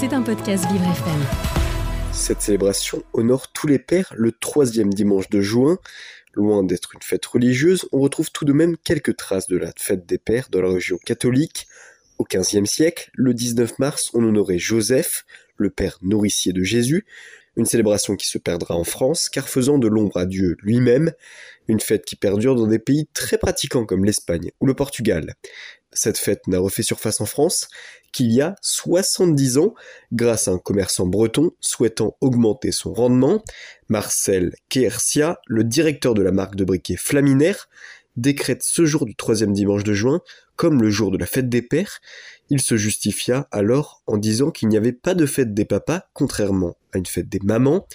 C'est un podcast Vivre FM. Cette célébration honore tous les pères le troisième dimanche de juin. Loin d'être une fête religieuse, on retrouve tout de même quelques traces de la fête des pères dans la religion catholique. Au XVe siècle, le 19 mars, on honorait Joseph, le père nourricier de Jésus, une célébration qui se perdra en France, car faisant de l'ombre à Dieu lui-même, une fête qui perdure dans des pays très pratiquants comme l'Espagne ou le Portugal. Cette fête n'a refait surface en France qu'il y a 70 ans, grâce à un commerçant breton souhaitant augmenter son rendement, Marcel Quercia, le directeur de la marque de briquet Flaminaire, décrète ce jour du troisième dimanche de juin comme le jour de la fête des pères. Il se justifia alors en disant qu'il n'y avait pas de fête des papas, contrairement à une fête des mamans.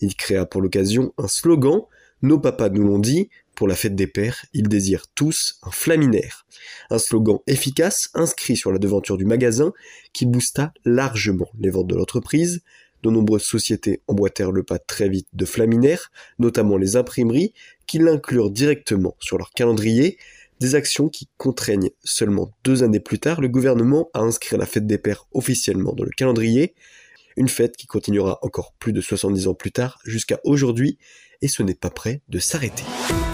Il créa pour l'occasion un slogan Nos papas nous l'ont dit, pour la fête des pères, ils désirent tous un flaminaire. Un slogan efficace inscrit sur la devanture du magasin qui boosta largement les ventes de l'entreprise. De nombreuses sociétés emboîtèrent le pas très vite de flaminaire, notamment les imprimeries, qui l'inclurent directement sur leur calendrier, des actions qui contraignent seulement deux années plus tard le gouvernement à inscrire la fête des pères officiellement dans le calendrier, une fête qui continuera encore plus de 70 ans plus tard jusqu'à aujourd'hui, et ce n'est pas prêt de s'arrêter.